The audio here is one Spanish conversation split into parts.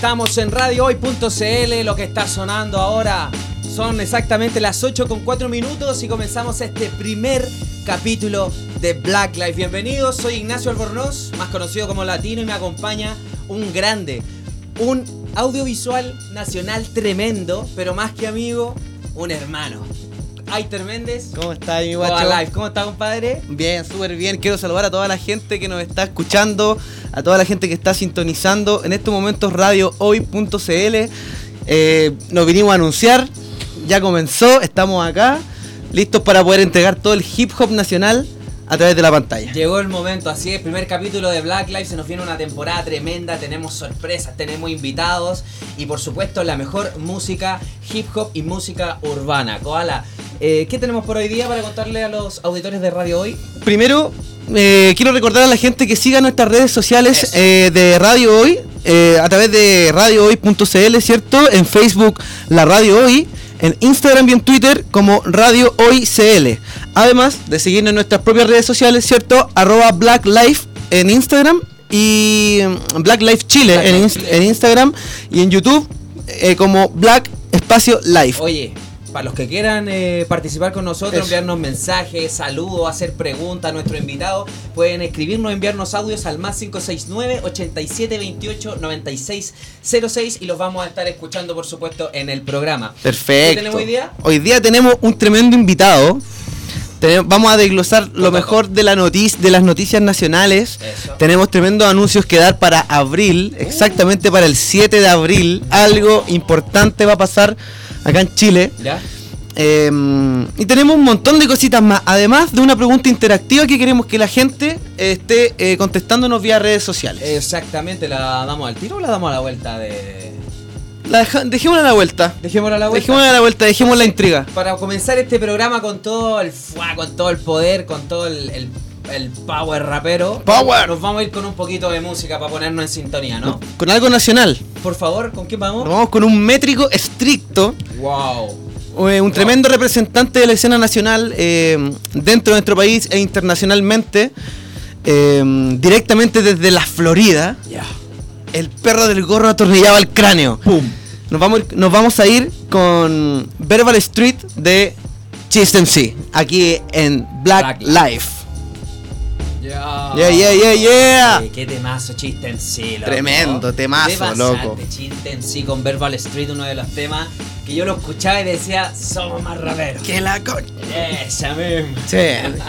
Estamos en radiohoy.cl, lo que está sonando ahora son exactamente las 8 con 4 minutos y comenzamos este primer capítulo de Black Life. Bienvenidos, soy Ignacio Albornoz, más conocido como Latino y me acompaña un grande, un audiovisual nacional tremendo, pero más que amigo, un hermano. Aiter Méndez. ¿Cómo está mi guacho? Life. ¿Cómo está, compadre? Bien, súper bien. Quiero saludar a toda la gente que nos está escuchando, a toda la gente que está sintonizando en estos momentos radiohoy.cl. Eh, nos vinimos a anunciar, ya comenzó, estamos acá, listos para poder entregar todo el hip hop nacional a través de la pantalla. Llegó el momento, así es, primer capítulo de Black Lives, se nos viene una temporada tremenda, tenemos sorpresas, tenemos invitados y por supuesto la mejor música hip hop y música urbana. Koala, eh, ¿qué tenemos por hoy día para contarle a los auditores de Radio Hoy? Primero, eh, quiero recordar a la gente que siga nuestras redes sociales eh, de Radio Hoy, eh, a través de radiohoy.cl, ¿cierto? En Facebook, la Radio Hoy, en Instagram y en Twitter como Radio Hoy CL. Además de seguirnos en nuestras propias redes sociales, ¿cierto? Arroba Black Life en Instagram y mm, Black Life Chile Black en, Life Chile. en Instagram y en YouTube como Black Espacio Life. Oye, para los que quieran eh, participar con nosotros, Eso. enviarnos mensajes, saludos, hacer preguntas a nuestro invitado, pueden escribirnos, enviarnos audios al más 569 8728 9606 y los vamos a estar escuchando, por supuesto, en el programa. Perfecto. ¿Qué tenemos hoy día? Hoy día tenemos un tremendo invitado. Vamos a desglosar lo mejor de, la noticia, de las noticias nacionales. Eso. Tenemos tremendos anuncios que dar para abril, exactamente para el 7 de abril. Algo importante va a pasar acá en Chile. ¿Ya? Eh, y tenemos un montón de cositas más. Además de una pregunta interactiva que queremos que la gente eh, esté eh, contestándonos vía redes sociales. Exactamente, ¿la damos al tiro o la damos a la vuelta de...? La deja- dejémosla a la vuelta. Dejémosla a la vuelta. Dejémosla a la vuelta, dejemos la intriga. Para comenzar este programa con todo el con todo el poder, con todo el, el- el power rapero. Power. Nos vamos a ir con un poquito de música para ponernos en sintonía, ¿no? Con algo nacional. Por favor, ¿con quién vamos? Nos vamos con un métrico estricto, Wow. eh, un tremendo representante de la escena nacional eh, dentro de nuestro país e internacionalmente, eh, directamente desde la Florida, Ya. el perro del gorro atornillado al cráneo. Pum. Nos vamos, nos vamos a ir con Verbal Street de MC, aquí en Black, Black Life. Ya. Yeah, yeah, yeah, yeah. Eh, qué temazo, chiste en sí, loco. Tremendo temazo, Qué pasante, loco. Chiste en sí con Verbal Street, uno de los temas que yo lo escuchaba y decía, somos más raperos. Que la con... Esa misma. Sí,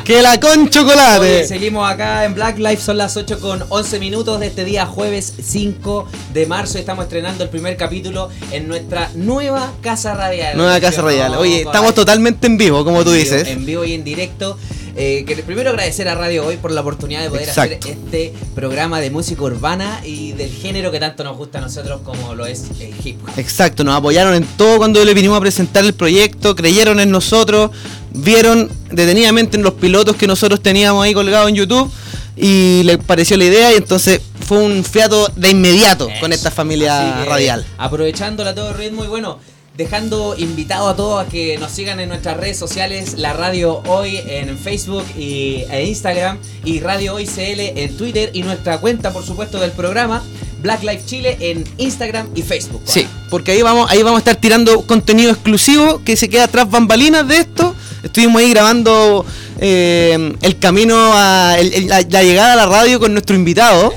que la con chocolate. seguimos acá en Black Life, son las 8 con 11 minutos de este día jueves 5 de marzo. Estamos estrenando el primer capítulo en nuestra nueva casa radial. Nueva casa ¿Sí o no, radial. Oye, estamos totalmente en vivo, como tú En vivo, dices. En vivo y en directo. Eh, que primero agradecer a Radio Hoy por la oportunidad de poder Exacto. hacer este programa de música urbana y del género que tanto nos gusta a nosotros como lo es el hip hop. Exacto, nos apoyaron en todo cuando le vinimos a presentar el proyecto, creyeron en nosotros, vieron detenidamente en los pilotos que nosotros teníamos ahí colgados en YouTube y les pareció la idea y entonces fue un fiato de inmediato con esta familia que, radial. Aprovechándola a todo ritmo y bueno, dejando invitado a todos a que nos sigan en nuestras redes sociales, la Radio Hoy en Facebook y, e Instagram y Radio Hoy CL en Twitter y nuestra cuenta por supuesto del programa Black Life Chile en Instagram y Facebook. Sí, porque ahí vamos, ahí vamos a estar tirando contenido exclusivo que se queda tras bambalinas de esto. Estuvimos ahí grabando eh, el camino a la, la llegada a la radio con nuestro invitado.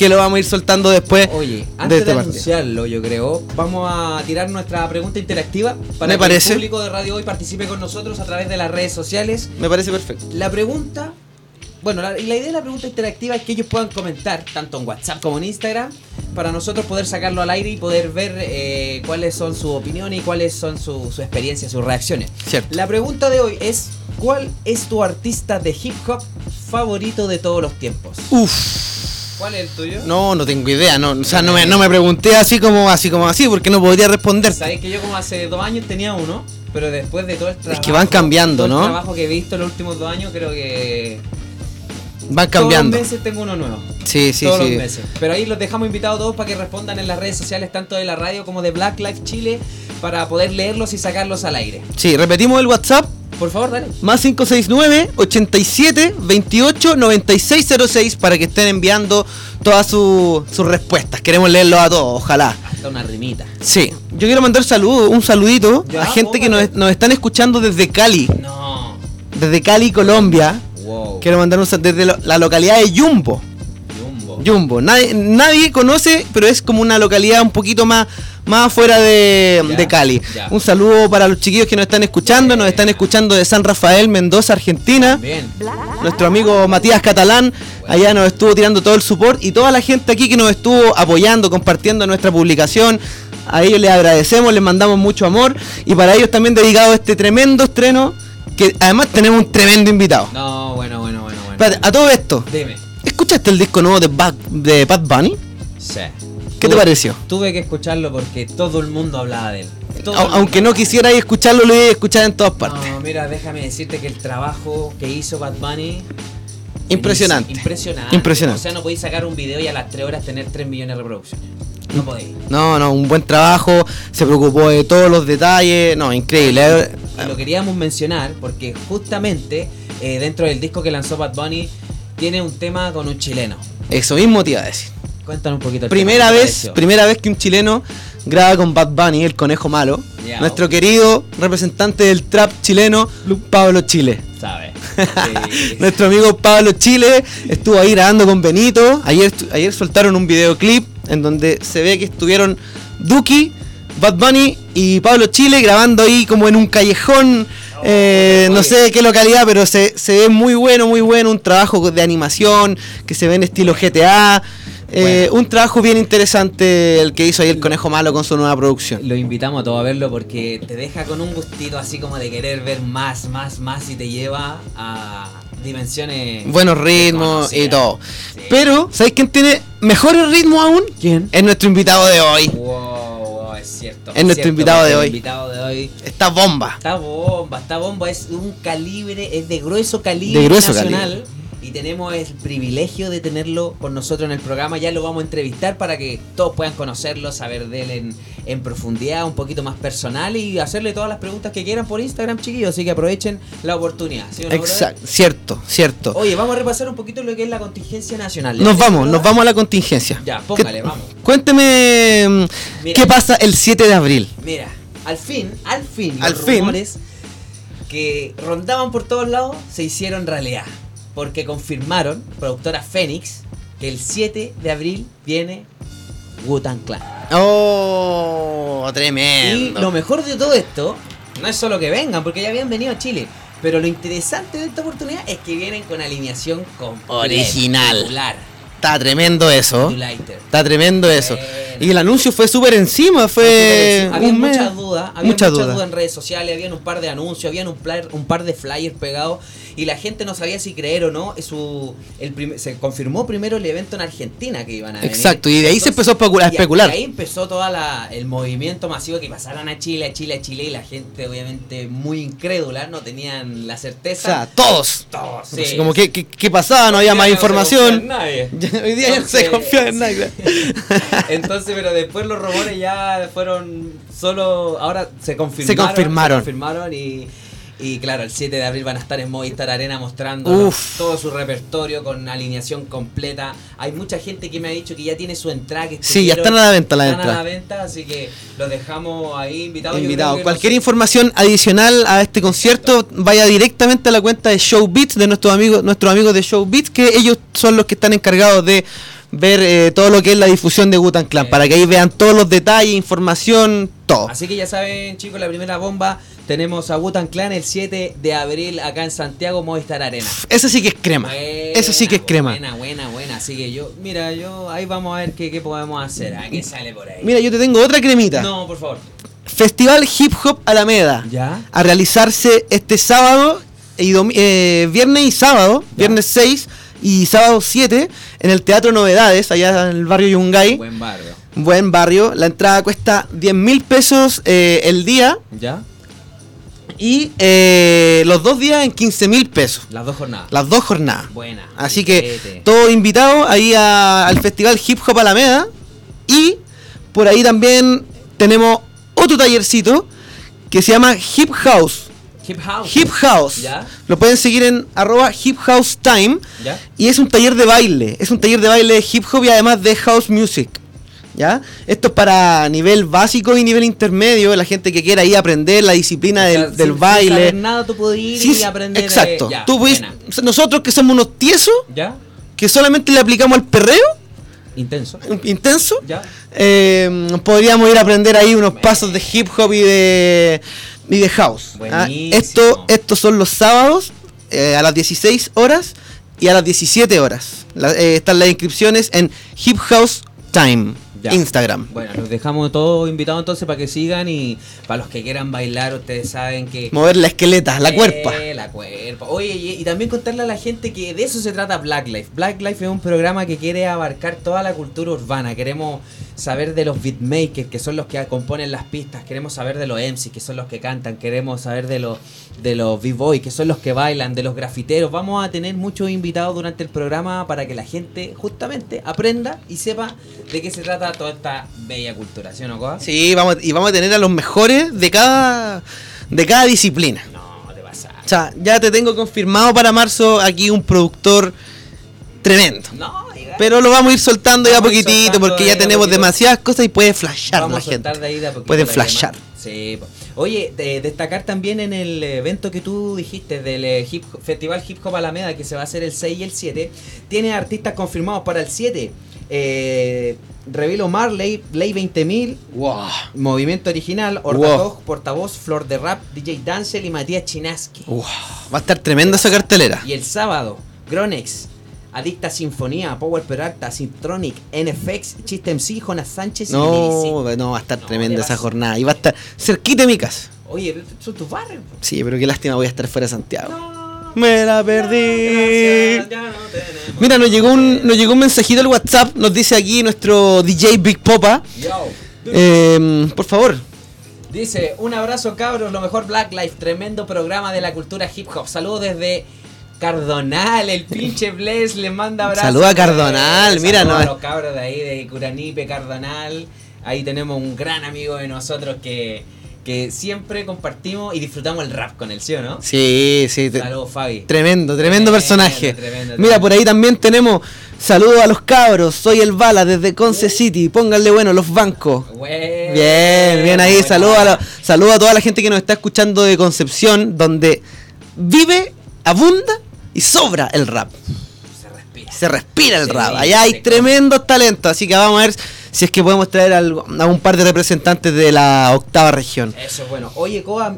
Que lo vamos a ir soltando después. Oye, de antes de, este partido. anunciarlo, yo creo, vamos a tirar nuestra pregunta interactiva para Me que parece. el público de Radio Hoy participe con nosotros a través de las redes sociales. Me parece perfecto. La pregunta, bueno, la, la idea de la pregunta interactiva es que ellos puedan comentar, tanto en WhatsApp como en Instagram, para nosotros poder sacarlo al aire y poder ver eh, cuáles son sus opiniones y cuáles son su, su experiencia, sus reacciones. Cierto. La pregunta de hoy es, ¿cuál es tu artista de hip hop favorito de todos los tiempos? Uf. ¿Cuál es el tuyo? No, no tengo idea, no, o sea, no me, no me pregunté así como así como así, porque no podría responder. Sabes que yo como hace dos años tenía uno, pero después de todo el trabajo... que van cambiando, todo ¿no? El trabajo que he visto en los últimos dos años, creo que... Van cambiando. Todos los meses tengo uno nuevo. Sí, sí, todos sí. los meses. Pero ahí los dejamos invitados todos para que respondan en las redes sociales, tanto de la radio como de Black Life Chile, para poder leerlos y sacarlos al aire. Sí, repetimos el WhatsApp Por favor, dale. Más 569 87 28 9606 para que estén enviando todas su- sus respuestas. Queremos leerlos a todos, ojalá. Hasta una rimita. Sí, yo quiero mandar saludo, un saludito Ya, a gente que nos, nos están escuchando desde Cali, No. desde Cali, Colombia. Wow. Quiero mandar un sal- desde lo- la localidad de Yumbo. Jumbo. Yumbo. Nadie, nadie conoce, pero es como una localidad un poquito más, más afuera de, Ya, de Cali. ya. Un saludo para los chiquillos que nos están escuchando. Nos están escuchando de San Rafael, Mendoza, Argentina. Bien. Nuestro amigo Matías Catalán allá nos estuvo tirando todo el support y toda la gente aquí que nos estuvo apoyando, compartiendo nuestra publicación. A ellos les agradecemos, les mandamos mucho amor y para ellos también dedicado este tremendo estreno que además tenemos un tremendo invitado. No, bueno, bueno, bueno, bueno. Espérate, a todo esto, Dime. ¿Escuchaste el disco nuevo de Bad, de Bad Bunny? Sí. ¿Qué te Tuve- pareció? Tuve que escucharlo porque todo el mundo hablaba de él. Todo aunque no quisierais escucharlo, lo iba a escuchar en todas partes. No, mira, déjame decirte que el trabajo que hizo Bad Bunny. Impresionante. Impresionante. Impresionante. O sea, no podéis sacar un video y a las 3 horas tener 3 millones de reproducciones. No podéis. No, no, un buen trabajo, se preocupó de todos los detalles, no, increíble. Y lo queríamos mencionar porque justamente eh, dentro del disco que lanzó Bad Bunny tiene un tema con un chileno. Eso mismo te iba a decir. Cuéntanos un poquito. el Primera tema, ¿qué te vez, primera vez que un chileno graba con Bad Bunny, el conejo malo. Nuestro querido representante del trap chileno, Pablo Chile. ¿Sabes? Sí. Nuestro amigo Pablo Chile estuvo ahí grabando con Benito. Ayer, ayer soltaron un videoclip en donde se ve que estuvieron Duki, Bad Bunny y Pablo Chile grabando ahí como en un callejón. Eh, no sé de qué localidad, pero se, se ve muy bueno, muy bueno. Un trabajo de animación que se ve en estilo GTA. eh, Bueno. Un trabajo bien interesante el que hizo ahí el Conejo Malo con su nueva producción. Lo invitamos a todos a verlo porque te deja con un gustito así como de querer ver más, más, más y te lleva a dimensiones. Buenos ritmos y todo. Sí. Pero, ¿sabes quién tiene mejores ritmos aún? ¿Quién? Es nuestro invitado de hoy. Wow, cierto. Es nuestro cierto, invitado de hoy. Invitado de hoy Esta bomba. está bomba, está bomba, es un calibre, es de grueso calibre De grueso nacional. Y tenemos el privilegio de tenerlo con nosotros en el programa. Ya lo vamos a entrevistar para que todos puedan conocerlo, saber de él en, en profundidad, un poquito más personal y hacerle todas las preguntas que quieran por Instagram, chiquillos. Así que aprovechen la oportunidad. ¿sí no? Exacto, cierto, cierto. Oye, vamos a repasar un poquito lo que es la contingencia nacional. Nos vamos, nos vamos a la contingencia. Ya, póngale, ¿Qué- vamos. Cuénteme mm, Mira. qué pasa el 7 de abril. Mira, al fin, al fin, Al los fin. rumores que rondaban por todos lados se hicieron realidad. Porque confirmaron, productora Fénix, que el 7 de abril viene Wu-Tang Clan. Oh, Y tremendo. lo mejor de todo esto, no es solo que vengan, porque ya habían venido a Chile. Pero lo interesante de esta oportunidad es que vienen con alineación completa, Original. Está tremendo eso. Está tremendo eso. Bueno. Y el anuncio fue súper encima, fue había muchas dudas, había Muchas dudas. en redes sociales, habían un par de anuncios, habían un par de flyers pegados y la gente no sabía si creer o no. Su, el prim- se confirmó primero el evento en Argentina que iban a venir. Exacto, y de ahí se empezó a especular. Y ahí empezó todo el movimiento masivo que pasaran a Chile, a Chile, a Chile y la gente obviamente muy incrédula, no tenían la O certeza. sea, todos. Todos, sí. Así como que- qué pasaba, no había más no información. nadie. Hoy día ya no se Entonces, confía en nadie. Entonces, pero después los rumores ya fueron solo. Ahora se confirmaron. Se confirmaron. se confirmaron y, y claro, el 7 de abril van a estar en Movistar Arena mostrando Uf. todo su repertorio con alineación completa. Hay mucha gente que me ha dicho que ya tiene su entrada. Que Sí, ya están a la venta las están a la venta, así que los dejamos ahí invitados. Invitado. Cualquier información adicional a este concierto, vaya directamente a la cuenta de Showbeats de nuestros amigos, nuestros amigos de Showbeats, que ellos son los que están encargados de ver eh, todo lo que es la difusión de Gutan Clan, Eh. para que ahí vean todos los detalles, información, todo. Así que ya saben, chicos, la primera bomba. Tenemos a Wutan Clan el 7 de abril acá en Santiago, Movistar Arena. Eso sí que es crema. Buena, Eso sí que es crema. Buena, buena, buena. Así que yo, mira, yo ahí vamos a ver qué, qué podemos hacer. ¿A qué sale por ahí? Mira, yo te tengo otra cremita. No, por favor. Festival Hip Hop Alameda. ¿Ya? A realizarse este sábado, y eh, viernes y sábado, viernes 6 y sábado 7, en el Teatro Novedades, allá en el barrio Yungay. Buen barrio. Buen barrio. La entrada cuesta 10 mil pesos eh, el día ¿Ya? y eh, los dos días en 15 mil pesos. Las dos jornadas. Las dos jornadas. Buena. Así que Filete. todos invitados ahí a- al Festival Hip Hop Alameda. Y por ahí también tenemos otro tallercito que se llama Hip House. Hip House. Hip House. ¿Ya? Lo pueden seguir en arroba Hip House Time. ¿Ya? Y es un taller de baile. Es un taller de baile de hip hop y además de house music. ¿Ya? Esto es para nivel básico y nivel intermedio. La gente que quiera ahí aprender la disciplina O sea, del, sin- del sin baile. saber nada, tú puedes ir Sí, y aprender. eh, exacto. ya, Tú puedes- nosotros que somos unos tiesos, ¿Ya? que solamente le aplicamos al perreo Intenso. intenso, ¿Ya? eh, podríamos ir a aprender ahí unos pasos de hip hop y de, y de house. ¿ah? Esto, estos son los sábados eh, a las 16 horas y a las 17 horas. La- eh, están las inscripciones en Hip House Time, Ya. Instagram. Bueno, los dejamos todos invitados entonces para que sigan y para los que quieran bailar, ustedes saben que... Mover la esqueleta, la Eh, cuerpa. La cuerpa. Oye, y, y también contarle a la gente que de eso se trata Black Life. Black Life es un programa que quiere abarcar toda la cultura urbana. Queremos saber de los beatmakers, que son los que componen las pistas. Queremos saber de los MCs, que son los que cantan. Queremos saber de los de los b-boys, que son los que bailan, de los grafiteros. Vamos a tener muchos invitados durante el programa para que la gente justamente aprenda y sepa de qué se trata toda esta bella cultura. ¿Sí o no, Coa? Sí, vamos, y vamos a tener a los mejores de cada, de cada disciplina. No, te pasa. O sea, ya te tengo confirmado para marzo aquí un productor tremendo. No, Pero lo vamos a ir soltando ya Vamos a ir poquitito soltando porque ya tenemos poquito. demasiadas cosas y puede flashar Vamos la gente. de ahí de a poquito Pueden la flashar. Sí. Oye, de- destacar también en el evento que tú dijiste del eh, hip, Festival Hip Hop Alameda que se va a hacer el 6 y el 7, tiene artistas confirmados para el 7. Eh, Revilo Marley, Ley 20000, Wow. Movimiento Original, Ordatog, Portavoz, Flor de Rap, DJ Dancel y Matías Chinaski. Wow. Va a estar tremenda esa cartelera. Y el sábado, Gronex, Adicta Sinfonía, Power Peralta, Syntronic, NFX, Chiste MC, Jonas Sánchez y Lili No, no, va a estar No, tremenda esa jornada. Y va a estar cerquita de mi casa. Oye, son tus barrios. Sí, pero qué lástima voy a estar fuera de Santiago. No. Me la perdí. Gracias, ya no tenemos Mira, nos llegó un, nos llegó un mensajito al WhatsApp. Nos dice aquí nuestro DJ Big Popa. Yo. Eh, por favor. Dice, un abrazo cabros, lo mejor Black Life, tremendo programa de la cultura hip hop. Saludos desde Cardonal, el pinche Bless le manda abrazos. Saluda a Cardonal, Eh, mira, no a los cabros de ahí, de Curanipe, Cardonal. Ahí tenemos un gran amigo de nosotros que, que siempre compartimos y disfrutamos el rap con él, ¿sí o no? Sí, sí. Saludos, Fabi. Tremendo, tremendo Tremendo, personaje. tremendo, Mira, por ahí también tenemos saludos a los cabros. Soy el Bala desde Conce City. Pónganle bueno los bancos. Bien, bien ahí. Saludos a, la- saludos a toda la gente que nos está escuchando de Concepción, donde vive, abunda y sobra el rap. Se respira. Se respira el rap. Allá hay tremendos talentos. Así que vamos a ver si es que podemos traer algo- a un par de representantes de la octava región. Eso es bueno. Oye, Coa,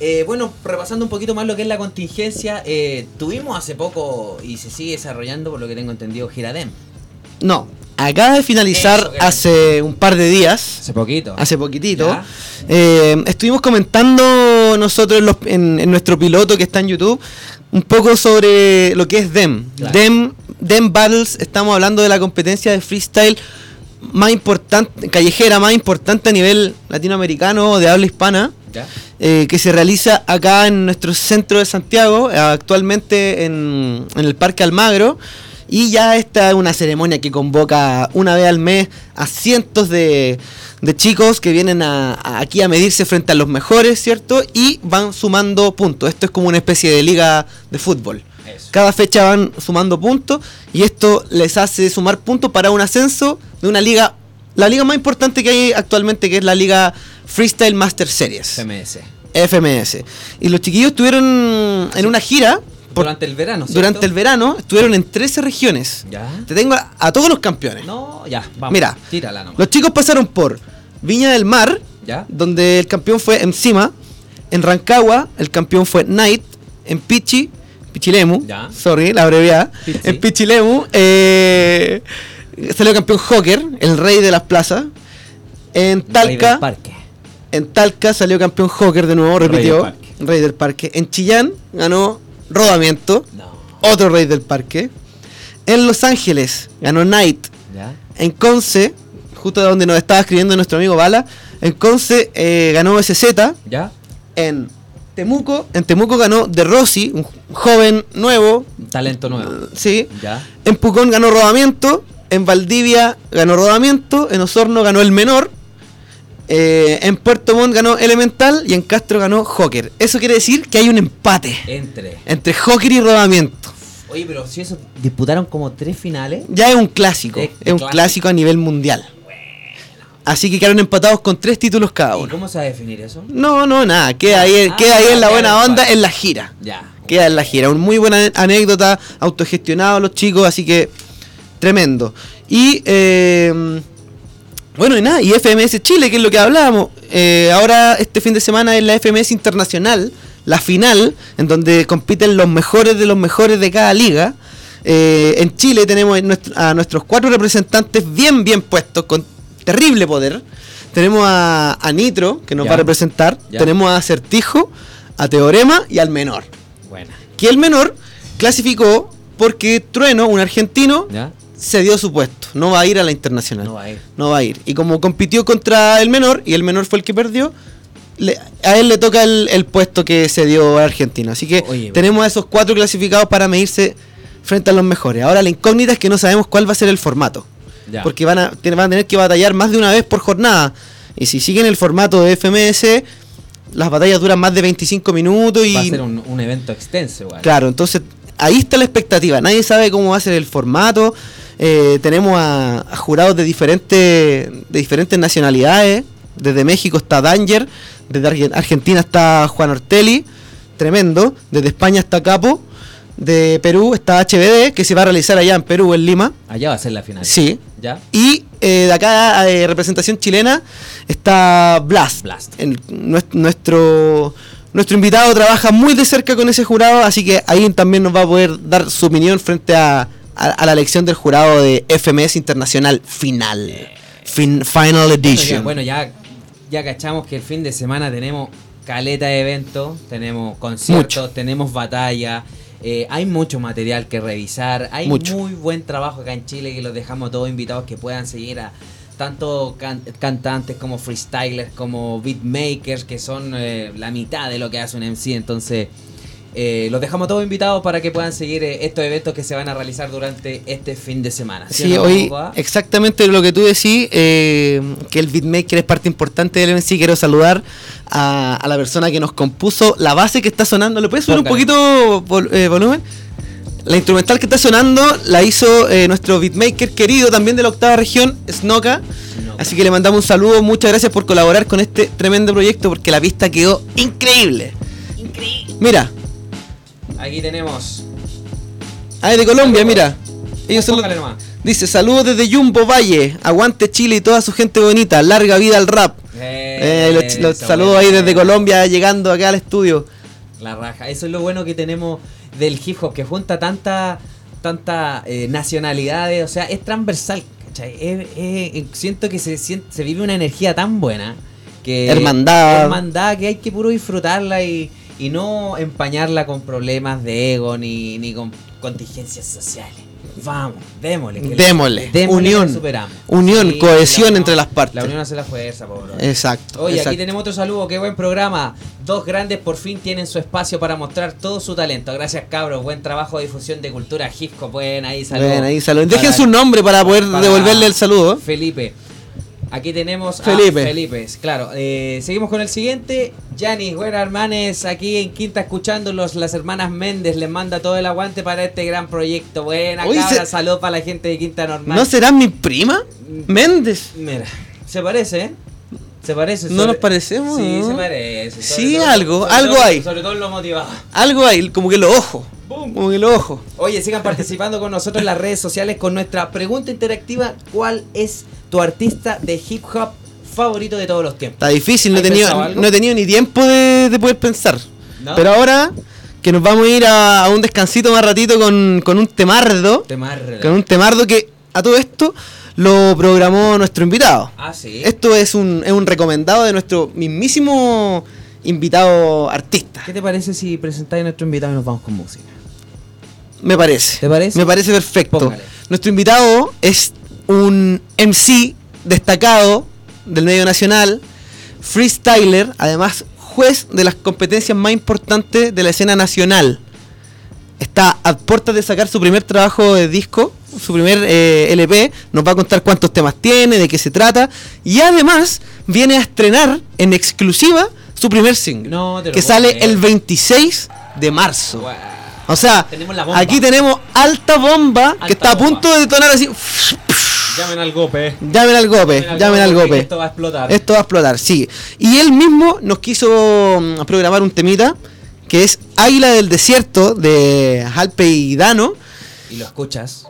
eh, bueno, repasando un poquito más lo que es la contingencia, eh, tuvimos hace poco y se sigue desarrollando, por lo que tengo entendido, Giradem. No, acaba de finalizar Eso, hace un par de días. Hace poquito. hace poquito. Ya. Eh, estuvimos comentando nosotros en, los- en- en nuestro piloto que está en YouTube un poco sobre lo que es DEM. Claro. DEM, DEM Battles, estamos hablando de la competencia de freestyle más importante, callejera más importante a nivel latinoamericano de habla hispana. Eh, que se realiza acá en nuestro centro de Santiago, eh, actualmente en, en el Parque Almagro. Y ya esta es una ceremonia que convoca una vez al mes a cientos de, de chicos que vienen a- a- aquí a medirse frente a los mejores, ¿cierto? Y van sumando puntos. Esto es como una especie de liga de fútbol. Eso. Cada fecha van sumando puntos y esto les hace sumar puntos para un ascenso de una liga, la liga más importante que hay actualmente, que es la liga Freestyle Master Series. FMS. FMS. Y los chiquillos estuvieron en una gira por- Durante el verano, ¿cierto? durante el verano, estuvieron en 13 regiones. ¿Ya? Te tengo a, a todos los campeones. No, ya, vamos. Mira, Tírala nomás. Los chicos pasaron por Viña del Mar, ¿Ya? donde el campeón fue Encima. En Rancagua, el campeón fue Knight. En Pichi, Pichilemu. Ya. Sorry, la abreviada. Pichi. En Pichilemu, eh, salió campeón Joker, el rey de las plazas. En Rey del Talca, en Talca salió campeón Joker de nuevo, Rey repitió. del parque. Rey del parque. En Chillán ganó Rodamiento, No. otro rey del parque. En Los Ángeles ganó Knight. ¿Ya? En Conce, justo donde nos estaba escribiendo nuestro amigo Bala, en Conce eh, ganó SZ. ¿Ya? En Temuco, en Temuco ganó De Rossi, un joven nuevo. Talento nuevo. eh, Sí. ¿Ya? En Pucón ganó Rodamiento. En Valdivia ganó Rodamiento. En Osorno ganó el menor. Eh, en Puerto Montt ganó Elemental y en Castro ganó Joker. Eso quiere decir que hay un empate Entre. entre Joker y Rodamiento. Oye, pero si eso disputaron como tres finales. Ya es un clásico, Es- es un clásico. clásico a nivel mundial. Así que quedaron empatados con tres títulos cada ¿Y uno. cómo se va a definir eso? No, no, nada, queda ahí, Ah, queda ahí en la buena onda en la gira. Ya. Queda en la gira. Un muy buena anécdota, autogestionado los chicos, así que tremendo. Y eh, bueno, y nada, y FMS Chile, que es lo que hablábamos. Eh, ahora este fin de semana es la FMS Internacional, la final, en donde compiten los mejores de los mejores de cada liga. Eh, en Chile tenemos a nuestros cuatro representantes bien, bien puestos, con terrible poder. Tenemos a, a Nitro, que nos Ya. va a representar. Ya. Tenemos a Acertijo, a Teorema y al Menor Buena. que el menor clasificó porque Trueno, un argentino, ¿Ya? cedió su puesto. No va a ir a la internacional. No va a ir. No va a ir. Y como compitió contra el menor y el menor fue el que perdió, le- a él le toca el, el puesto que cedió a Argentina. Así que Oye, tenemos a esos cuatro clasificados para medirse frente a los mejores. Ahora la incógnita es que no sabemos cuál va a ser el formato. Ya. Porque van a, van a tener que batallar más de una vez por jornada. Y si siguen el formato de FMS, las batallas duran más de 25 minutos y Va a ser un, un evento extenso igual. Claro, entonces ahí está la expectativa. Nadie sabe cómo va a ser el formato. Eh, tenemos a, a jurados de diferentes, de diferentes nacionalidades. Desde México está Danger. Desde Argen- Argentina está Juan Ortelli. Tremendo. Desde España está Capo. De Perú está HBD, que se va a realizar allá en Perú, en Lima. Allá va a ser la final. Sí. ¿Ya? Y eh, de acá, eh, representación chilena, está Blast. Blast. Nuestro, nuestro invitado trabaja muy de cerca con ese jurado, así que ahí también nos va a poder dar su opinión frente a, a- a la elección del jurado de FMS Internacional Final. Fin- final Edition. bueno, ya, ya cachamos que el fin de semana tenemos caleta de eventos, tenemos conciertos, Mucho. tenemos batalla. Eh, hay mucho material que revisar. Hay Mucho. muy buen trabajo acá en Chile que los dejamos todos invitados que puedan seguir a tanto can- cantantes como freestylers, como beatmakers, que son eh, la mitad de lo que hace un MC. Entonces, eh, los dejamos todos invitados para que puedan seguir eh, estos eventos que se van a realizar durante este fin de semana. Sí, hoy exactamente lo que tú decís, eh, que el beatmaker es parte importante del MC. Quiero saludar a, a la persona que nos compuso la base que está sonando. ¿Le puedes subir un poquito vol- eh, volumen? La instrumental que está sonando la hizo eh, nuestro beatmaker querido también de la octava región, Snoka. Snoka. Así que le mandamos un saludo, muchas gracias por colaborar con este tremendo proyecto porque la pista quedó increíble. Mira, Aquí tenemos. ahí de Colombia, mira. Ellos son los-. Dice, saludos desde Jumbo Valle, aguante Chile y toda su gente bonita, larga vida al rap. Eh, los, los saludos ahí desde Colombia llegando acá al estudio. La raja. Eso es lo bueno que tenemos del hip hop, que junta tanta, tanta eh, nacionalidades, o sea, es transversal. Es- es- siento que se, siente, se vive una energía tan buena que... Hermandad. Hermandad, que hay que puro disfrutarla y, y no empañarla con problemas de ego ni, ni con contingencias sociales. Vamos, démosle. Démosle. démosle Unión. superamos. unión, Sí, cohesión la entre las partes. La unión hace la fuerza, pobre. Exacto. Oye, aquí tenemos otro saludo, qué buen programa. Dos grandes por fin tienen su espacio para mostrar todo su talento. Gracias, cabros. Buen trabajo de difusión de cultura hip hop. Buen ahí, saludos. Ahí, saludos. Dejen su nombre para poder para devolverle el saludo. Felipe. Aquí tenemos Felipe. a Felipe. Claro, eh, seguimos con el siguiente. Yanis, buenas hermanes, aquí en Quinta escuchándolos. Las hermanas Méndez les manda todo el aguante para este gran proyecto. Buena cabra, se- salud para la gente de Quinta Normal. ¿No será mi prima? Méndez. Mira, se parece, ¿eh? Se parece. ¿No nos parecemos, Sí, se parece. sobre Sí, algo, algo todo- hay. Sobre todo en lo motivado. Algo ahí, como que los ojos. Boom. Como que los ojos. Oye, sigan participando con nosotros en las redes sociales con nuestra pregunta interactiva. ¿Cuál es tu artista de hip hop favorito de todos los tiempos? Está difícil, no he ¿Has pensado tenido, no he tenido ni tiempo de, de poder pensar. ¿No? Pero ahora que nos vamos a ir a, a un descansito más ratito con, con un temardo. Te marre. Con un temardo que a todo esto lo programó nuestro invitado. Ah, sí. Esto es un, es un recomendado de nuestro mismísimo invitado artista. ¿Qué te parece si presentáis a nuestro invitado y nos vamos con música? Me parece. ¿Te parece? Me parece perfecto. Póngale. Nuestro invitado es un MC destacado del medio nacional, freestyler, además juez de las competencias más importantes de la escena nacional. Está a puertas de sacar su primer trabajo de disco, su primer eh, LP. Nos va a contar cuántos temas tiene, de qué se trata. Y además viene a estrenar en exclusiva su primer single. No que sale creer. el 26 de marzo. O sea, Tenemos aquí tenemos alta bomba Alta que está a punto de detonar así. Llamen al gope. Llamen al gope, llamen al gope. Esto va a explotar. Esto va a explotar, sí. Y él mismo nos quiso mm, programar un temita que es Águila del Desierto de Halpe y Dano Y lo escuchas.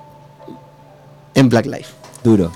En Black Life. Duro.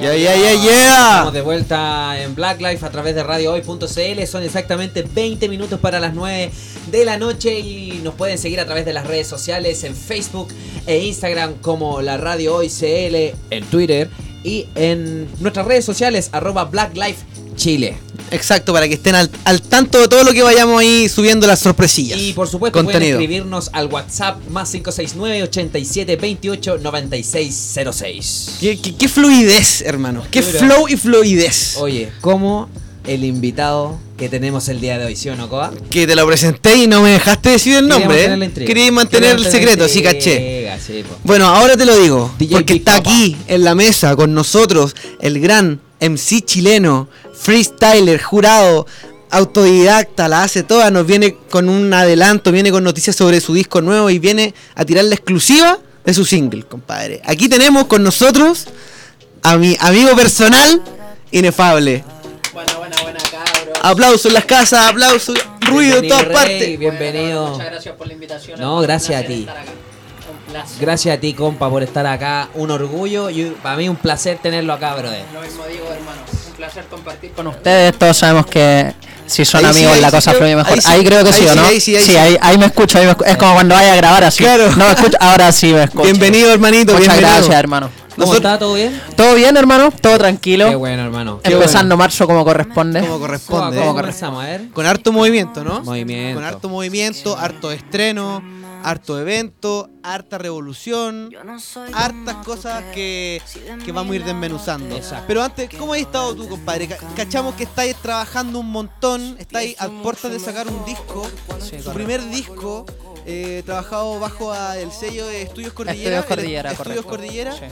Ya, ya, ya, ya. Estamos de vuelta en Black Life a través de radiohoy.cl. Son exactamente 20 minutos para las 9 de la noche y nos pueden seguir a través de las redes sociales en Facebook e Instagram como la Radio Hoy CL, en Twitter y en nuestras redes sociales arroba Black Life Chile. Exacto, para que estén al, al tanto de todo lo que vayamos ahí subiendo las sorpresillas. Y por supuesto pueden Contenido. escribirnos al WhatsApp más 569 87 28 9606. ¿Qué, qué- qué fluidez, hermano. Qué Duro. flow y fluidez. Oye, como el invitado que tenemos el día de hoy, ¿sí o no, Coa? Que te lo presenté y no me dejaste decir el nombre, ¿eh? Quería mantener el secreto, sí caché. sí. Bueno, ahora te lo digo, DJ porque Big está Papa. aquí en la mesa con nosotros el gran MC chileno, freestyler, jurado, autodidacta, la hace toda, nos viene con un adelanto, viene con noticias sobre su disco nuevo y viene a tirar la exclusiva de su single, compadre. Aquí tenemos con nosotros a mi amigo personal, Inefable. Buena, buena, buena, cabros. Aplausos en las casas, aplausos, ruido en todas Rey, partes. Bienvenido. Muchas gracias por la invitación. No, gracias a ti. Gracias a ti, compa, por estar acá. Un orgullo y para mí un placer tenerlo acá, brother. Lo mismo digo, hermano. Un placer compartir con ustedes. Todos sabemos que si son Ahí amigos la cosa fluye mejor. ahí Ahí, sí, creo que sí, ¿o sí, no? ahí sí, ahí sí. ahí, ahí me escucho. ahí me escu- es como cuando vaya a grabar así. Claro. No me escucho, ahora sí me escucho. Bienvenido, hermanito. Muchas bienvenido. gracias, hermano. ¿Cómo Nosotros- está? ¿Todo bien? ¿Todo bien, hermano? ¿Todo tranquilo? Qué bueno, hermano. Qué Empezando marzo como corresponde. Como ¿Cómo, corresponde. cómo ¿eh? ver. Con harto movimiento, ¿no? Movimiento. Con harto movimiento, harto estreno, harto evento, harta revolución, hartas cosas que, que vamos a ir desmenuzando. Exacto. Pero antes, ¿cómo has estado tú, compadre? Ca- Cachamos que estáis trabajando un montón, estáis a puertas de sacar un disco, tu primer disco, eh, trabajado bajo a- el sello de Estudios Cordillera. Estudios Cordillera, el- Estudios correcto. Cordillera. Sí.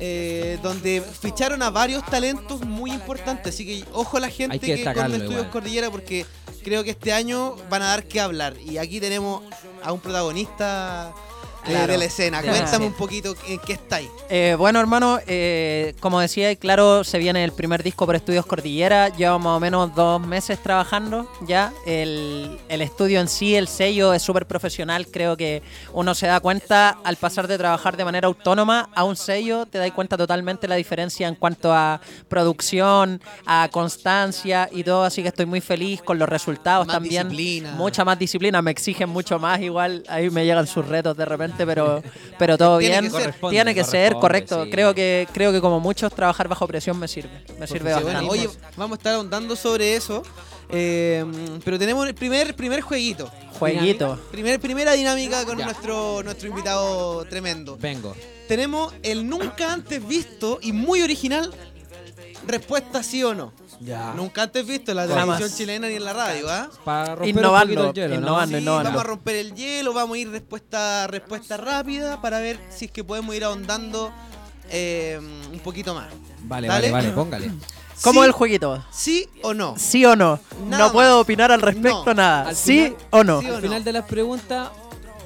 Eh, donde ficharon a varios talentos muy importantes. Así que ojo a la gente Hay que que, con los Estudios igual. Cordillera porque creo que este año van a dar que hablar. Y aquí tenemos a un protagonista Claro. de la escena. Cuéntame un poquito en qué estáis. Eh, bueno, hermano, eh, como decía, claro, se viene el primer disco por Estudios Cordillera. Llevamos más o menos dos meses trabajando ya. El, el estudio en sí, el sello, es súper profesional. Creo que uno se da cuenta al pasar de trabajar de manera autónoma a un sello, te das cuenta totalmente la diferencia en cuanto a producción, a constancia y todo. Así que estoy muy feliz con los resultados Más también. disciplina. Mucha más disciplina, me exigen mucho más. Igual ahí me llegan sus retos de repente, pero, pero todo Tiene bien. que ser. Corresponde, Tiene que ser, correcto. sí. Creo que creo que como muchos trabajar bajo presión me sirve. Me sirve Sí, bueno, bastante. oye, vamos a estar ahondando sobre eso. eh, pero tenemos el primer, primer jueguito. Jueguito. Primer, primera dinámica con Ya. nuestro, nuestro invitado tremendo. Vengo. Tenemos el nunca antes visto y muy original respuesta sí o no. Ya. Nunca antes visto en la televisión chilena ni en la radio, ¿ah? Para romper Innovando, un poquito el hielo, ¿no? innovando. Sí, innovando. vamos a romper el hielo, vamos a ir respuesta, respuesta rápida para ver si es que podemos ir ahondando eh, un poquito más. Vale, Dale. vale, vale, póngale. ¿Cómo ¿Sí? el jueguito? ¿Sí o no? ¿Sí o no? Nada no puedo más. opinar al respecto No. nada. Al ¿Sí final- o no? Sí o Al no. final de las preguntas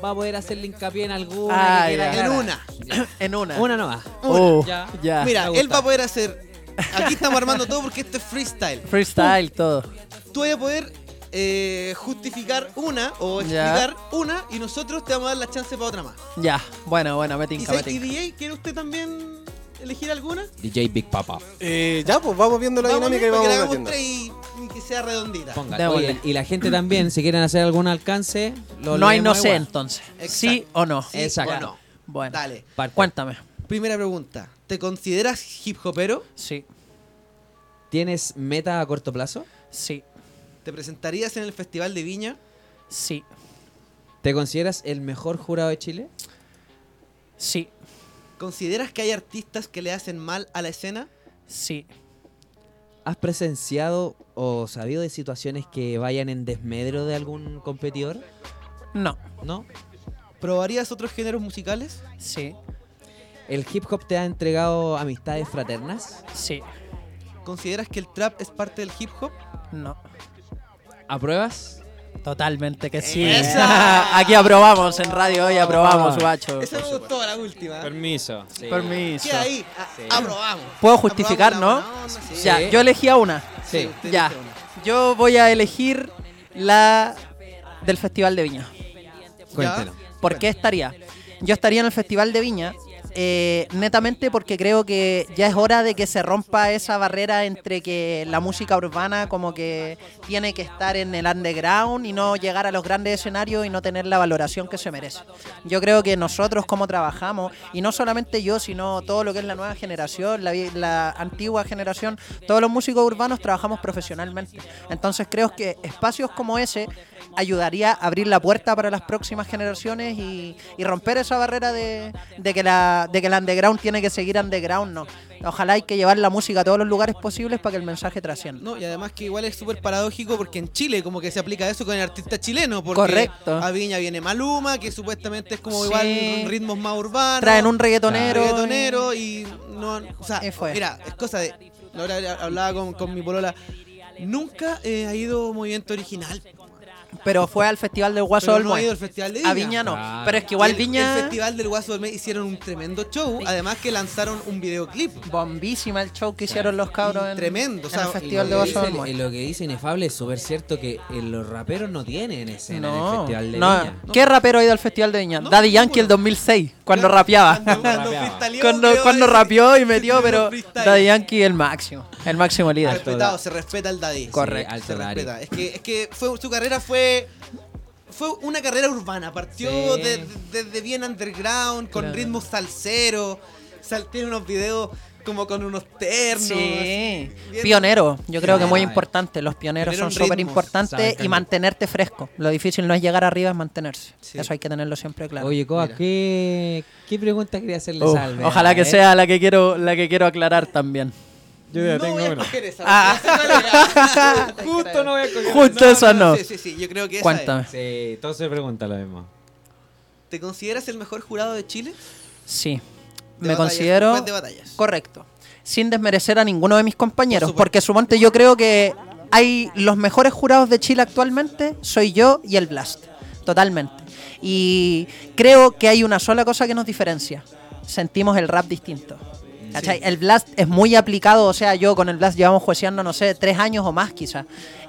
va a poder hacerle hincapié en alguna Ah, que ya. En una. en una. Una nomás. Oh, Ya. ya. Mira, él va a poder hacer. Aquí estamos armando todo porque esto es freestyle. Freestyle, todo. Tú vas a poder eh, justificar una o Ya. explicar una y nosotros te vamos a dar la chance para otra más. Ya. Bueno, bueno, me ¿Y, tinca, me se- y tinca. DJ, quiere usted también elegir alguna? DJ Big Papa. Eh, ya, pues vamos viendo la Vamos dinámica y bien, que la vamos tres y, y que sea redondita. Démosle. Oye, y la gente también, si quieren hacer algún alcance, lo No hay no sé igual. entonces. Exacto. ¿Sí o no? ¿Sí Exacto. o no? Bueno. Dale. Parte. Cuéntame. Primera pregunta. ¿Te consideras hip hopero? Sí. ¿Tienes meta a corto plazo? Sí. ¿Te presentarías en el Festival de Viña? Sí. ¿Te consideras el mejor jurado de Chile? Sí. ¿Consideras que hay artistas que le hacen mal a la escena? Sí. ¿Has presenciado o sabido de situaciones que vayan en desmedro de algún competidor? No. ¿No? ¿Probarías otros géneros musicales? Sí. ¿El hip hop te ha entregado amistades fraternas? Sí. ¿consideras que el trap es parte del hip hop? No. ¿Apruebas? Totalmente que sí. ¡Esa! Aquí aprobamos en radio hoy, aprobamos, guacho. Esa me gustó la última. Permiso. Sí. Permiso. ¿Qué ahí? A- Sí. Aprobamos. Puedo justificar, Aprobamos ¿no? la buena onda, sí. Ya, Sí. yo elegí a una. Sí. usted Ya. una. Yo voy a elegir la del Festival de Viña. ¿Por qué estaría? Yo estaría en el Festival de Viña, eh, netamente porque creo que ya es hora de que se rompa esa barrera entre que la música urbana como que tiene que estar en el underground y no llegar a los grandes escenarios y no tener la valoración que se merece. Yo creo que nosotros como trabajamos, y no solamente yo, sino todo lo que es la nueva generación, la, la antigua generación, todos los músicos urbanos trabajamos profesionalmente. Entonces creo que espacios como ese ayudaría a abrir la puerta para las próximas generaciones y, y romper esa barrera de, de que la, de que el underground tiene que seguir underground, no. Ojalá hay que llevar la música a todos los lugares posibles para que el mensaje trascienda. No, y además que igual es súper paradójico porque en Chile como que se aplica eso con el artista chileno. Porque Correcto. A Viña viene Maluma, que supuestamente es como Sí. igual ritmos más urbanos. Traen un reggaetonero. reggaetonero y no, o sea, fue. mira, es cosa de, ahora hablaba con, con mi polola, nunca eh, ha ido movimiento original. Pero fue al Festival del Guaso del no ha Mue. ido al Festival de Viña. A Viña no. Claro. Pero es que igual el, Viña. El Festival del Guaso del Mes hicieron un tremendo show, además que lanzaron un videoclip. Bombísima el show que hicieron los cabros en, Tremendo, o en sea, el y Festival Y de lo, que Guaso del dice, Mue. y lo que dice Inefable es súper cierto que eh, los raperos no tienen escena en el No, Festival de no. Viña. ¿Qué rapero ha ido al Festival de Viña? No, Daddy Yankee el ninguno. 2006, cuando Claro, rapeaba. Cuando, cuando cuando cuando rapeó y metió, pero. Daddy Yankee el máximo. El máximo líder. Respetado, se respeta el Daddy. Correcto. Se respeta. Es que, es que fue, su carrera fue. Fue una carrera urbana. Partió Sí. de- de- desde bien underground, con Claro. ritmos salseros. Sal, tiene unos videos como con unos ternos. Sí, pionero, yo creo que muy Claro. importante. Los pioneros Pionero son súper importantes y mantenerte fresco. Lo difícil no es llegar arriba, es mantenerse. Sí. Eso hay que tenerlo siempre claro. Oye, Coa. ¿qué, ¿qué pregunta quería hacerle ojalá que sea la que quiero, la que quiero aclarar también. Yo ya no tengo voy a una. escoger esa. Ah. es. Justo no voy a escoger. Justo eso no. Sí, sí, sí. Yo creo que esa Cuéntame. Sí, todo se pregunta lo mismo. es. ¿Te consideras el mejor jurado de Chile? Sí, De me batallas, considero de batallas. correcto. Sin desmerecer a ninguno de mis compañeros, supuesto. porque suponte yo creo que hay los mejores jurados de Chile actualmente, soy yo y el Blast, totalmente. Y creo que hay una sola cosa que nos diferencia, sentimos el rap distinto. ¿Cachai? El Blast es muy aplicado, o sea, yo con el Blast llevamos jueceando, no sé, tres años o más quizás.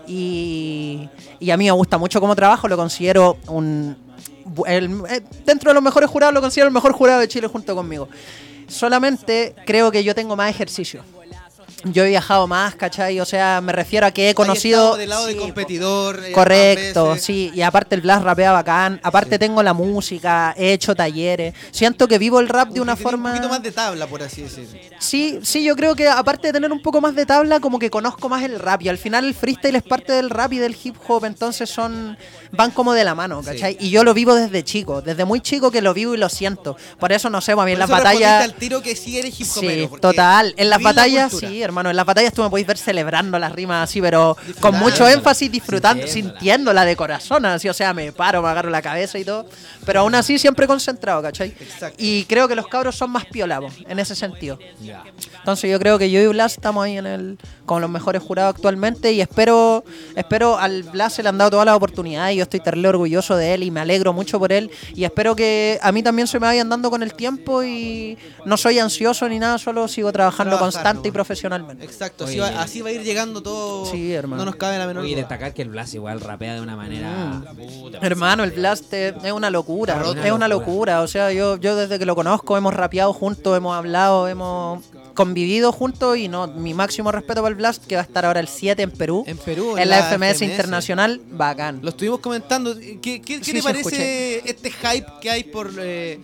Y, y a mí me gusta mucho cómo trabajo, lo considero un... el- eh, dentro de los mejores jurados lo considero el mejor jurado de Chile junto conmigo. Solamente creo que yo tengo más ejercicio. Yo he viajado más, ¿cachai? O sea, me refiero a que he conocido... del lado Sí, competidor. eh, Correcto, sí, y aparte el Blast rapea bacán, aparte tengo la música, he hecho talleres, siento que vivo el rap de una forma... Un poquito más de tabla, por así decirlo. Sí, sí, yo creo que aparte de tener un poco más de tabla, como que conozco más el rap y al final el freestyle es parte del rap y del hip hop, entonces son van como de la mano, ¿cachai? Y yo lo vivo desde chico, desde muy chico que lo vivo y lo siento. Por eso no sé, a mí en las batallas al tiro que sí eres hip Sí, hopero, porque total. En las la batallas, sí, hermano. En las batallas tú me podéis ver celebrando las rimas así, pero con mucho énfasis, disfrutando, Sintiéndola. de corazón. Así, o sea, me paro, me agarro la cabeza y todo. Pero aún así, siempre concentrado, ¿cachai? Exacto. Y creo que los cabros son más piolavos en ese sentido. Entonces yo creo que yo y Blas estamos ahí en el con los mejores jurados actualmente y espero espero al Blas se le han dado todas las oportunidades y yo estoy terrible orgulloso de él y me alegro mucho por él y espero que a mí también se me vayan dando con el tiempo y no soy ansioso ni nada, solo sigo trabajando constante y nomás. Exacto, así Oye. va, así va a ir llegando todo. Sí, hermano. No nos cabe la menor duda. destacar que el Blas igual rapea de una manera. puta, Hermano, el Blast es es una locura, es una locura. O sea, yo, yo desde que lo conozco hemos rapeado juntos, hemos hablado, hemos convivido juntos y no, mi máximo respeto para el Blast que va a estar ahora el 7 en Perú. En Perú, en la, FMS, Internacional, bacán. Lo estuvimos comentando. ¿Qué, qué- qué Sí, te sí, parece este hype que hay por, eh,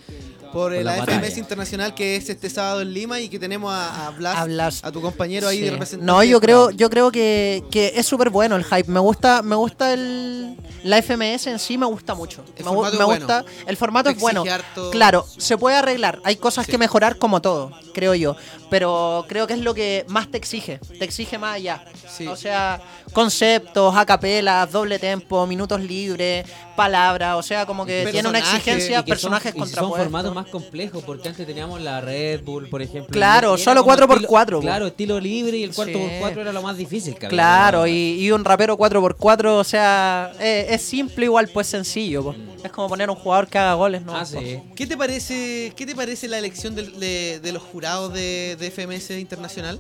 por, Por la FMS. Internacional que es este sábado en Lima y que tenemos a, a Blas, A Blas. a tu compañero ahí Sí. de representante? No, yo creo, yo creo que, que es súper bueno el hype. Me gusta, me gusta el la FMS en sí me gusta mucho. El me formato me gusta, el formato Te es bueno. harto- Claro, se puede arreglar. Hay cosas Sí. que mejorar como todo, creo yo. Pero creo que es lo que más te exige. Te exige más allá. Sí. O sea, conceptos, acapelas, doble tempo, minutos libres, palabras, o sea, como que tiene una exigencia, Y que personajes son, y son contrapuestos. formatos más complejos, porque antes teníamos la Red Bull, por ejemplo. Claro, solo como 4x4, estilo- po. Claro, estilo libre y el 4x4 Sí. era lo más difícil que había. Claro, y, y un rapero 4x4, o sea, eh, es simple igual, pues sencillo. po. Es como poner un jugador que haga goles, ¿no? Ah, sí. ¿Qué te parece, qué te parece la elección de, de los jurados de, de FMS Internacional?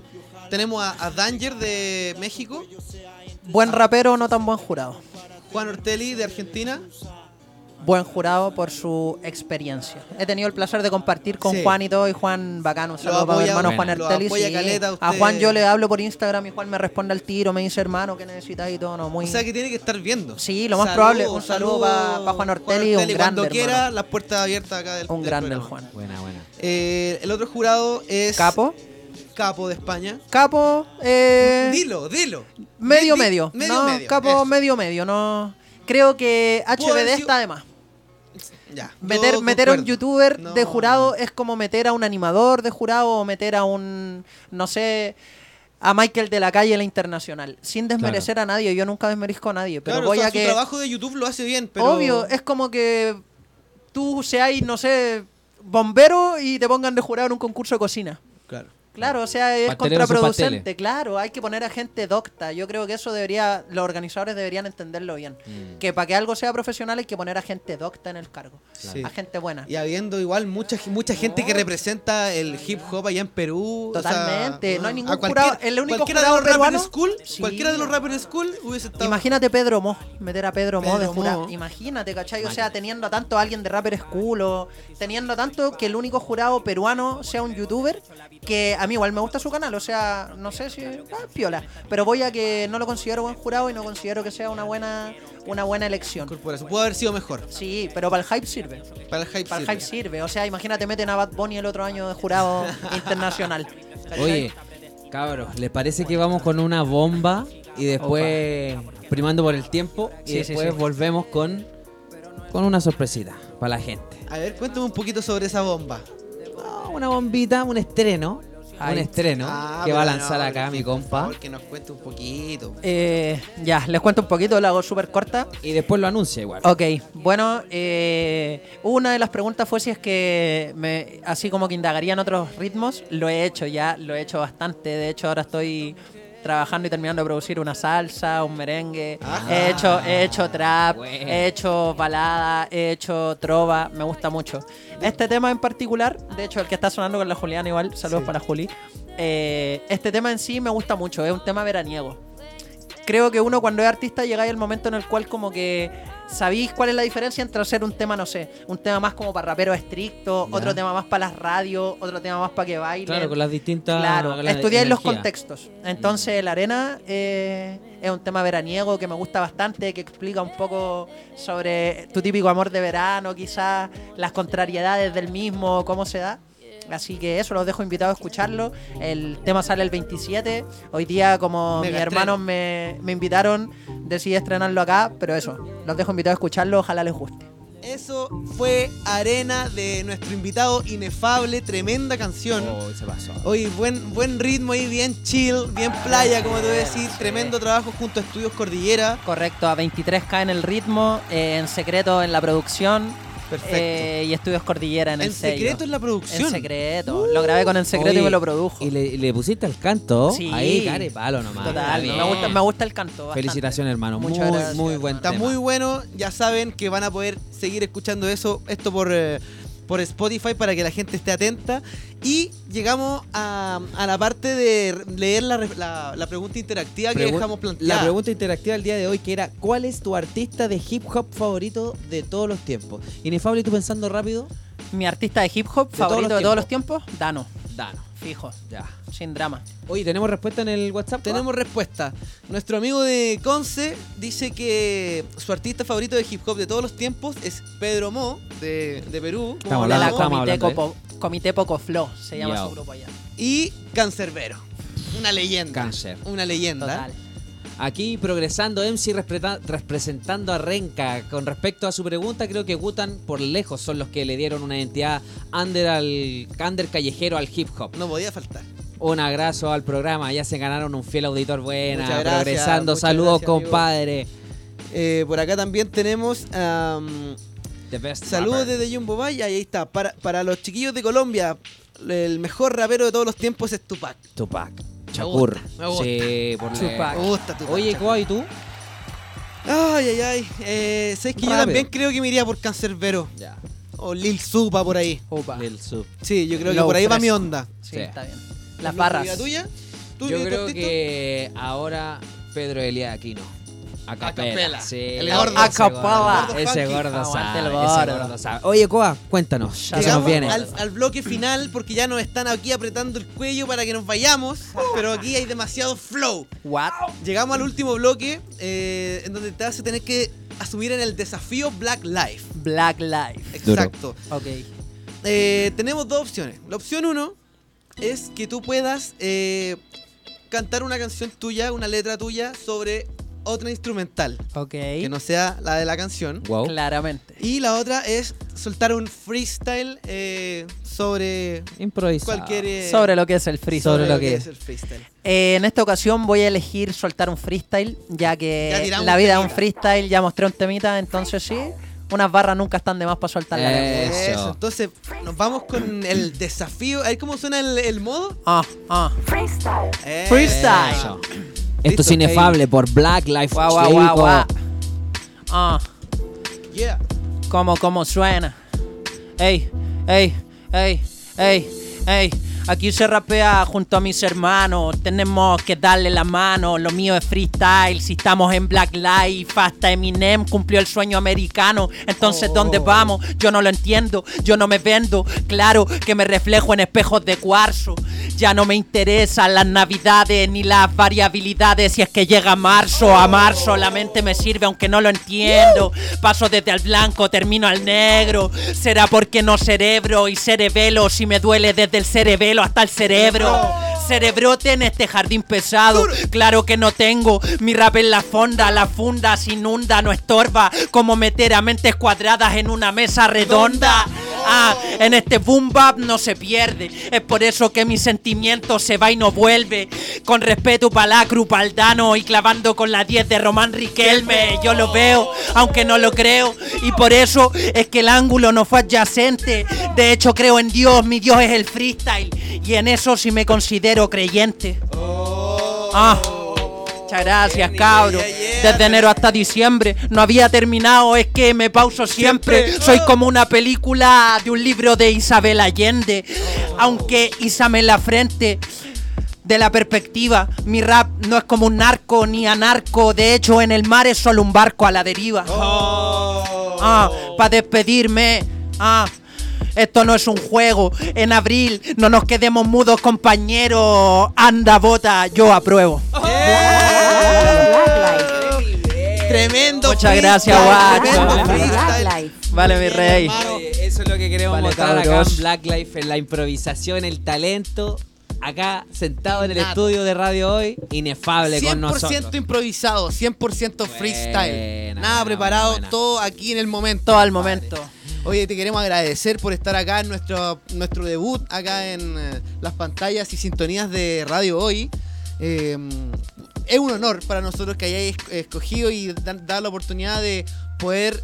Tenemos a, a Danger de México, Buen rapero, no tan buen jurado. Juan Ortelli de Argentina. Buen jurado por su experiencia. He tenido el placer de compartir con Sí. Juan y todo, y Juan bacano. Un saludo para mi hermano Juan bueno, apoya sí. a. Juan yo le hablo por Instagram y Juan me responde al tiro, me dice hermano, ¿qué necesitas y todo? No, muy... O sea que tiene que estar viendo. Sí, lo más probable. Un saludo pa- pa Juan Ortelli, un grande, Cuando hermano. quiera, las puertas abiertas acá del un del grande el. Juan. Buena, buena. Eh, el otro jurado es Capo. Capo de España. Capo, eh, Dilo, dilo. medio, Di- di- medio. Medio, no, medio. Capo, eso. medio, medio. No. Creo que HBD está de más. Ya. Meter, yo meter a un youtuber No. de jurado es como meter a un animador de jurado o meter a un, no sé, a Michael de la calle la internacional. Sin desmerecer a nadie, yo nunca desmerezco a nadie, pero Claro, voy o sea, a su que... trabajo de YouTube lo hace bien, pero. Obvio, es como que tú seas, no sé, bombero y te pongan de jurado en un concurso de cocina. Claro. O sea, es Pasteleros contraproducente. Claro, hay que poner a gente docta. Yo creo que eso debería, los organizadores deberían entenderlo bien. Mm. Que para que algo sea profesional hay que poner a gente docta en el cargo. Sí. A gente buena. Y habiendo igual mucha, mucha gente que representa el hip hop allá en Perú. o sea, Totalmente, no hay ningún jurado- el único cualquiera de los rappers peruano- school, Sí. cualquiera de los rappers school hubiese estado. Imagínate Pedro Mo, meter a Pedro, Mo de jurado. Mo. Imagínate, ¿cachai? O sea, teniendo a tanto a alguien de Rapper School o teniendo a tanto que el único jurado peruano sea un youtuber, que a mí igual me gusta su canal, o sea, no sé si ah, piola, pero voy a que no lo considero buen jurado y no considero que sea una buena una buena elección. Corporación. Pudo haber sido mejor. Sí, pero para el hype sirve. Para el hype. Para el sirve. hype sirve. O sea, imagínate meten a Bad Bunny el otro año de jurado internacional. Oye, cabros, ¿les parece que vamos con una bomba y después primando por el tiempo y Sí, después sí. volvemos con, con una sorpresita para la gente? A ver, cuéntame un poquito sobre esa bomba. Ah, Una bombita, un estreno. Ay. Un estreno Ah, que va a lanzar no, acá mi compa. favor, que nos cuente un poquito. Eh, ya, les cuento un poquito, la hago súper corta. Y después lo anuncia igual. Ok, bueno, eh, una de las preguntas fue si es que me, así como que indagaría en otros ritmos, lo he hecho ya, lo he hecho bastante, de hecho ahora estoy trabajando y terminando de producir una salsa, un merengue, Ajá. he hecho, he hecho trap, Bueno. he hecho balada, he hecho trova, me gusta mucho. Este tema en particular, de hecho el que está sonando con la Juliana igual, saludos Sí. para Juli, eh, este tema en sí me gusta mucho, es un tema veraniego creo que uno cuando es artista llegáis al momento en el cual como que sabéis cuál es la diferencia entre hacer un tema, no sé, un tema más como para raperos estrictos, otro tema más para las radios, otro tema más para que bailen. Claro, con las distintas. Claro, la estudiáis los contextos. Entonces, La Arena eh, es un tema veraniego que me gusta bastante, que explica un poco sobre tu típico amor de verano, quizás las contrariedades del mismo, cómo se da. Así que eso, los dejo invitados a escucharlo. El tema sale el 27. Hoy día, como Mega mis hermanos me, me invitaron, decidí estrenarlo acá, pero eso, los dejo invitados a escucharlo, ojalá les guste. Eso fue Arena de nuestro invitado inefable, tremenda canción. Oh, se pasó. Oye, buen, buen ritmo ahí, bien chill, bien playa, como te voy a decir. Tremendo trabajo junto a Estudios Cordillera. Correcto, a 23K en el ritmo, eh, en secreto en la producción. Perfecto. eh, y Estudios Cordillera en, el sello. secreto en la producción. En secreto. Lo grabé con En secreto Oye, y me lo produjo. Y le, le pusiste al canto. Sí. Ahí, care palo nomás. Total, me gusta, me gusta el canto. bastante. Felicitaciones, hermano. Muchas muy, gracias, muy buen Está tema. muy bueno, ya saben que van a poder seguir escuchando eso, esto por, eh, por Spotify para que la gente esté atenta. Y llegamos a, a la parte de leer la, la- la pregunta interactiva que dejamos planteada. La pregunta interactiva del día de hoy que era ¿Cuál es tu artista de hip hop favorito de todos los tiempos? Inefable, ¿tú pensando rápido? Mi artista de hip hop favorito de todos los tiempos, Dano. Dano. Fijo, Ya. Sin drama. Oye, ¿tenemos respuesta en el WhatsApp? Tenemos respuesta. Nuestro amigo de Conce dice que su artista favorito de hip hop de todos los tiempos es Pedro Mo, de, de Perú. Estamos de la hablando- estamos Comité, hablando, ¿eh? Copo- Comité Poco Flow, se llama su grupo allá. Y Cancerbero. Una leyenda. Cáncer. Una leyenda. Total. Aquí progresando MC representando a Renka. Con respecto a su pregunta, creo que Gutan por lejos son los que le dieron una identidad under al under callejero al hip hop. No podía faltar. Un abrazo al programa, ya se ganaron un fiel auditor buena, Muchas gracias, progresando. muchas Saludos, gracias, compadre. Eh, por acá también tenemos best saludos desde Jumbo Bay. Ahí está. Para, para los chiquillos de Colombia, el mejor rapero de todos los tiempos es Tupac. Tupac. Me Shakur. gusta, me gusta. Sí, por Tupac. Me gusta Tupac. Oye, Coa, ¿y tú? Ay, ay, ay. Eh, ¿Sabes que yo también creo que me iría por Cancerbero? Ya. O Lil Supa por ahí. Upa. Lil Sup. Sí, yo creo que Low por ahí va mi onda. Sí, Sí. está bien. Las ¿La barras. tuya? ¿Tú, Yo creo cortito? que ahora Pedro Elías Aquino. A capela. capela. Sí. El gordo. A ese capela. gordo, sabe. el Ese gordo. sabe. Oye, Coa, cuéntanos. Ya ¿Qué se nos Llegamos viene? al, al bloque final porque ya nos están aquí apretando el cuello para que nos vayamos, pero aquí hay demasiado flow. What? Llegamos al último bloque eh, en donde te vas a tener que asumir en el desafío Black Life. Black Life. Exacto. Ok. Eh, tenemos dos opciones. La opción uno es que tú puedas eh, cantar una canción tuya, una letra tuya sobre otra instrumental, Ok. que no sea la de la canción. Wow. Claramente. Y la otra es soltar un freestyle eh, sobre Improvisado. cualquier... eh, Sobre lo que es el freestyle. sobre lo que es el freestyle. Eh, en esta ocasión voy a elegir soltar un freestyle, ya que la vida es un freestyle, ya mostré un temita, entonces sí, unas barras nunca están de más para soltar la. Eso. Eso. Entonces, nos vamos con el desafío. A ver cómo suena el, el modo. Ah, ah. Eh, Freestyle. Eso. Esto es inefable por Black Life guau, guau, Chico. guau. Ah, Yeah. como, como suena. Ey, ey, ey, ey, ey. Aquí se rapea junto a mis hermanos. Tenemos que darle la mano. Lo mío es freestyle. Si estamos en Black Life, hasta Eminem cumplió el sueño americano. Entonces, ¿dónde vamos? Yo no lo entiendo. Yo no me vendo. Claro que me reflejo en espejos de cuarzo. Ya no me interesan las navidades ni las variabilidades. Si es que llega marzo, a marzo la mente me sirve aunque no lo entiendo. Paso desde al blanco, termino al negro. Será porque no cerebro y cerebelo. Si me duele desde el cerebelo hasta el cerebro. Cerebrote en este jardín pesado. Claro que no tengo. Mi rap en la fonda, la funda se inunda, no estorba. Como meter a mentes cuadradas en una mesa redonda. Ah, en este boom bap no se pierde. Es por eso que mi sentimiento se va y no vuelve. Con respeto para la Cruz Paldano y clavando con la 10 de Román Riquelme. Yo lo veo, aunque no lo creo. Y por eso es que el ángulo no fue adyacente. De hecho, creo en Dios, mi Dios es el freestyle. Y en eso sí me considero creyente. Ah. Muchas gracias, cabro. Desde enero hasta diciembre no había terminado, es que me pauso siempre. Soy como una película de un libro de Isabel Allende. Aunque Isame en la frente. De la perspectiva, mi rap no es como un narco ni anarco. De hecho, en el mar es solo un barco a la deriva. Ah, para despedirme. Ah. Esto no es un juego. En abril no nos quedemos mudos, compañeros. Anda, bota, yo apruebo. Tremendo. Muchas gracias, guacho. Vale. freestyle. Vale, mi rey. eso es lo que queremos Vale, mostrar acá en Black Life, en la improvisación, el talento. Acá sentado en el estudio de radio hoy, inefable con 100% nosotros. improvisado, 100% freestyle. Buena, Nada buena, preparado, buena. todo aquí en el momento. Todo al momento. Oye, te queremos agradecer por estar acá en nuestro, nuestro debut, acá en eh, las pantallas y sintonías de Radio Hoy. Eh, es un honor para nosotros que hayáis esc- escogido y dar la oportunidad de poder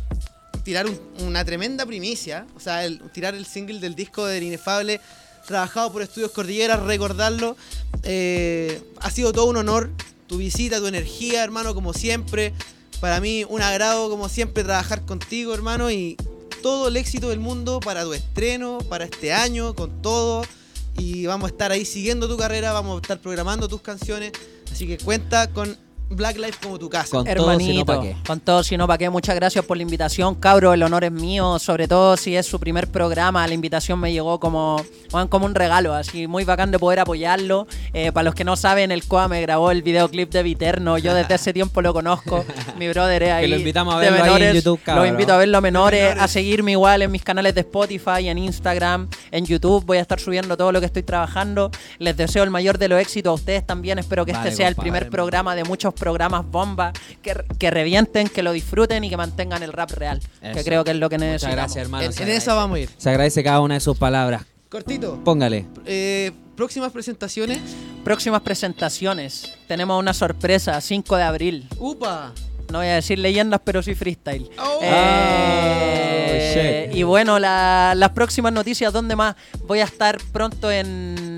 tirar un- una tremenda primicia, o sea, el- tirar el single del disco del Inefable, trabajado por Estudios Cordillera, recordarlo. Eh, ha sido todo un honor, tu visita, tu energía, hermano, como siempre. Para mí, un agrado, como siempre, trabajar contigo, hermano, y todo el éxito del mundo para tu estreno, para este año, con todo. Y vamos a estar ahí siguiendo tu carrera, vamos a estar programando tus canciones. Así que cuenta con Black Life como tu casa. Con todo, Hermanito, si no, ¿pa' qué? con todo, si no, ¿para qué? Muchas gracias por la invitación, cabro. El honor es mío, sobre todo si es su primer programa. La invitación me llegó como, como un regalo, así muy bacán de poder apoyarlo. Eh, para los que no saben, el COA me grabó el videoclip de Viterno. Yo desde ese tiempo lo conozco. Mi brother es ahí. lo invitamos a de verlo ahí en menores. YouTube. Lo invito a verlo a menores, a seguirme igual en mis canales de Spotify, en Instagram, en YouTube. Voy a estar subiendo todo lo que estoy trabajando. Les deseo el mayor de los éxitos a ustedes también. Espero que Vale, este sea el primer programa de muchos programas bomba, que, que revienten, que lo disfruten y que mantengan el rap real, que Eso. creo que es lo que Muchas necesitamos. gracias, hermano. en se en agradece. esa vamos a ir. Se agradece cada una de sus palabras. Cortito. Póngale. Eh, próximas presentaciones. Próximas presentaciones. Tenemos una sorpresa, 5 de abril. Upa. No voy a decir leyendas, pero sí freestyle. Oh. Eh, Oh, shit. y bueno, la- las próximas noticias, ¿dónde más? Voy a estar pronto en...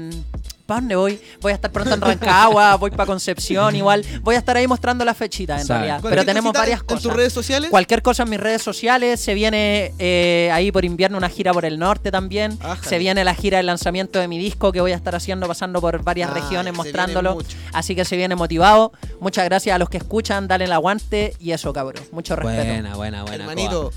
¿Para dónde voy? Voy a estar pronto en Rancagua, voy para Concepción, igual. Voy a estar ahí mostrando las fechitas, en Sabe. realidad. Pero tenemos varias en, cosas. En tus redes sociales. Cualquier cosa en mis redes sociales. Se viene eh, ahí por invierno una gira por el norte también. Ájale. Se viene la gira de lanzamiento de mi disco que voy a estar haciendo, pasando por varias Ah, regiones, mostrándolo. Así que se viene motivado. Muchas gracias a los que escuchan, dale el aguante y eso, cabrón. Mucho respeto. Buena, buena, buena. Hermanito,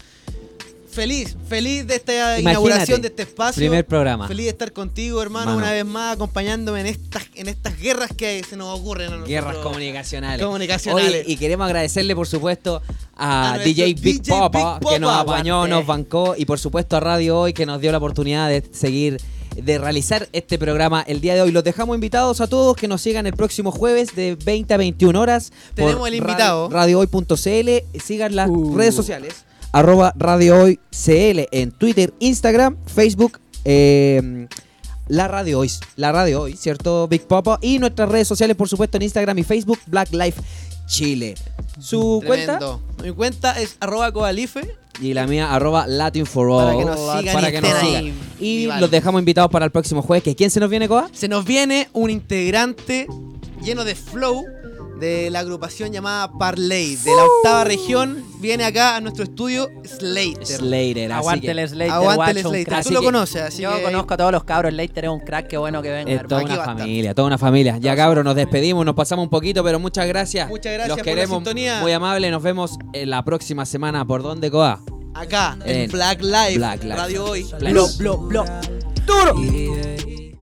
feliz, feliz de esta Imagínate, inauguración de este espacio. primer programa. Feliz de estar contigo, hermano, Mano. una vez más, acompañándome en estas, en estas guerras que se nos ocurren a nosotros. Guerras comunicacionales. Comunicacionales. Oye, y queremos agradecerle, por supuesto, a, DJ Big DJ Big que nos apañó, nos bancó, y por supuesto a Radio Hoy, que nos dio la oportunidad de seguir, de realizar este programa el día de hoy. Los dejamos invitados a todos que nos sigan el próximo jueves de 20 a 21 horas. por Tenemos el invitado. ra- radiohoy.cl. Sigan las Uh. redes sociales. Arroba Radio Hoy CL en Twitter, Instagram, Facebook. eh, la radio hoy, la radio hoy, ¿cierto? Big Papa. Y nuestras redes sociales, por supuesto, en Instagram y Facebook, Black Life Chile. Su cuenta. Mi cuenta es arroba coalife. y la mía, arroba Latin for All. Para que nos sigan Para y que nos sigan. Y los dejamos invitados para el próximo jueves. ¿Que ¿Quién se nos viene, Coa? Se nos viene un integrante lleno de flow de la agrupación llamada Parley, de la octava región. Viene acá a nuestro estudio Slater. Slater. así Aguante que el Slater, Aguante el Slater. crack. Tú lo Así que- conoces, así Yo que- conozco a todos los cabros. Slater es un crack, qué bueno que venga. Es toda una familia, toda una familia. Ya cabros, nos despedimos, nos pasamos un poquito, pero muchas gracias. Muchas gracias Los por la queremos sintonía. muy amables. Nos vemos en la próxima semana. ¿Por dónde, Coa? Acá, en En Black Live, Black Live. Radio Hoy. Black Blo, Live. blo, blo. ¡Duro!